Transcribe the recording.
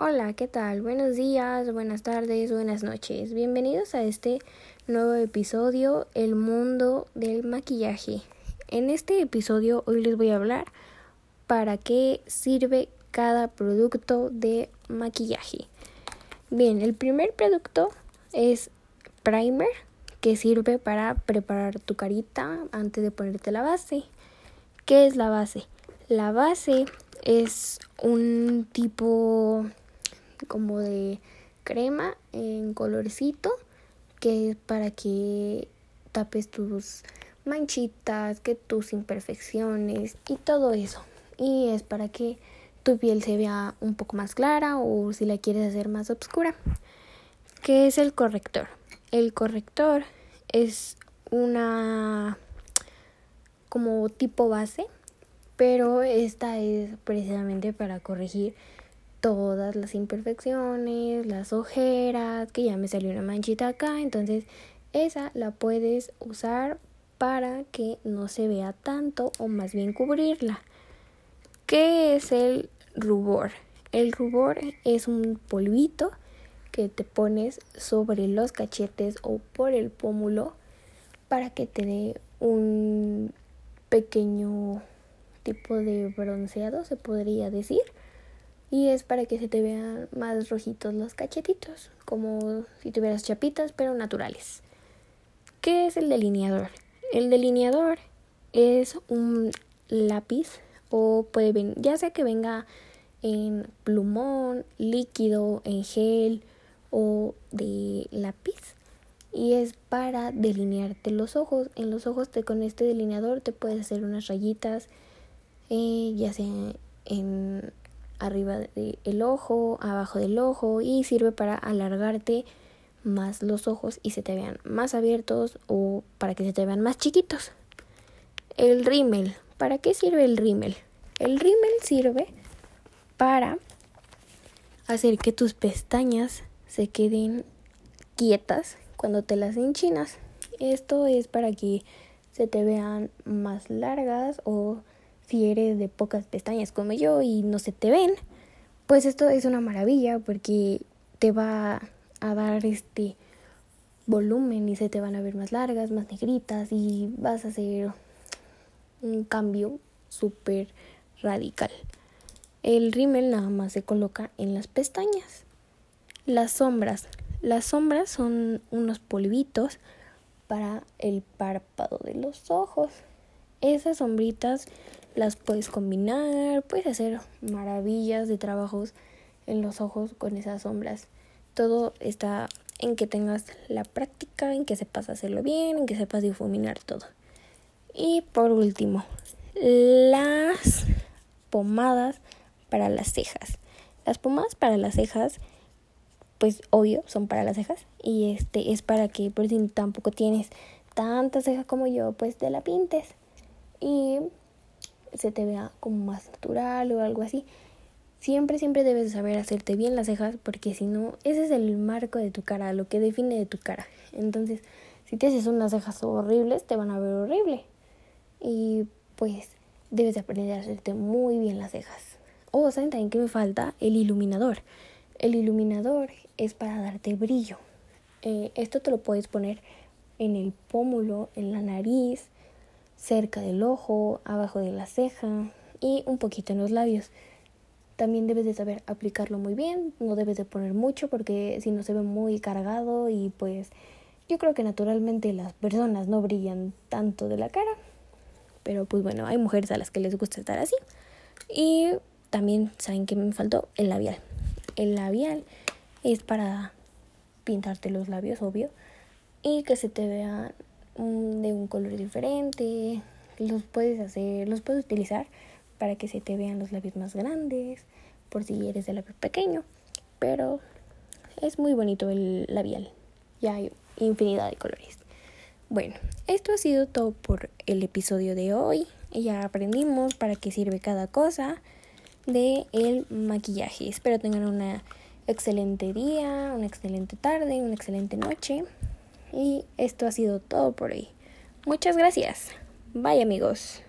Hola, ¿qué tal? Buenos días, buenas tardes, buenas noches. Bienvenidos a este nuevo episodio, El mundo del maquillaje. En este episodio hoy les voy a hablar para qué sirve cada producto de maquillaje. Bien, el primer producto es primer, que sirve para preparar tu carita antes de ponerte la base. ¿Qué es la base? La base es un tipo como de crema en colorcito que es para que tapes tus manchitas, que tus imperfecciones y todo eso. Y es para que tu piel se vea un poco más clara o si la quieres hacer más oscura. ¿Qué es el corrector? El corrector es una como tipo base, pero esta es precisamente para corregir todas las imperfecciones, las ojeras, que ya me salió una manchita acá, entonces esa la puedes usar para que no se vea tanto o más bien cubrirla. ¿Qué es el rubor? El rubor es un polvito que te pones sobre los cachetes o por el pómulo para que te dé un pequeño tipo de bronceado, se podría decir y es para que se te vean más rojitos los cachetitos, como si tuvieras chapitas pero naturales. ¿Qué es el delineador? El delineador es un lápiz o puede venir, ya sea que venga en plumón, líquido, en gel o de lápiz y es para delinearte los ojos. En los ojos te, con este delineador te puedes hacer unas rayitas, eh, ya sea en arriba del ojo, abajo del ojo y sirve para alargarte más los ojos y se te vean más abiertos o para que se te vean más chiquitos. El rímel. ¿Para qué sirve el rímel? El rímel sirve para hacer que tus pestañas se queden quietas cuando te las enchinas. Esto es para que se te vean más largas o si eres de pocas pestañas como yo y no se te ven, pues esto es una maravilla porque te va a dar este volumen y se te van a ver más largas, más negritas y vas a hacer un cambio súper radical. El rímel nada más se coloca en las pestañas. Las sombras. Las sombras son unos polvitos para el párpado de los ojos. Esas sombritas las puedes combinar, puedes hacer maravillas de trabajos en los ojos con esas sombras. Todo está en que tengas la práctica, en que sepas hacerlo bien, en que sepas difuminar todo. Y por último, las pomadas para las cejas. Las pomadas para las cejas, pues obvio, son para las cejas. Y este es para que por si tampoco tienes tanta ceja como yo, pues te la pintes. Y se te vea como más natural o algo así. Siempre, siempre debes saber hacerte bien las cejas porque si no, ese es el marco de tu cara, lo que define de tu cara. Entonces, si te haces unas cejas horribles, te van a ver horrible. Y pues debes aprender a hacerte muy bien las cejas. Oh, ¿saben también que me falta? El iluminador. El iluminador es para darte brillo. Eh, esto te lo puedes poner en el pómulo, en la nariz, cerca del ojo, abajo de la ceja y un poquito en los labios. También debes de saber aplicarlo muy bien, no debes de poner mucho porque si no se ve muy cargado y pues yo creo que naturalmente las personas no brillan tanto de la cara. Pero pues bueno, hay mujeres a las que les gusta estar así. Y también saben que me faltó el labial. El labial es para pintarte los labios, obvio, y que se te vean de un color diferente. Los puedes hacer, los puedes utilizar para que se te vean los labios más grandes, por si eres de labio pequeño. Pero es muy bonito el labial. Ya hay infinidad de colores. Bueno, esto ha sido todo por el episodio de hoy. Ya aprendimos para qué sirve cada cosa de el maquillaje. Espero tengan una excelente día, una excelente tarde, una excelente noche. Y esto ha sido todo por hoy. Muchas gracias. Bye amigos.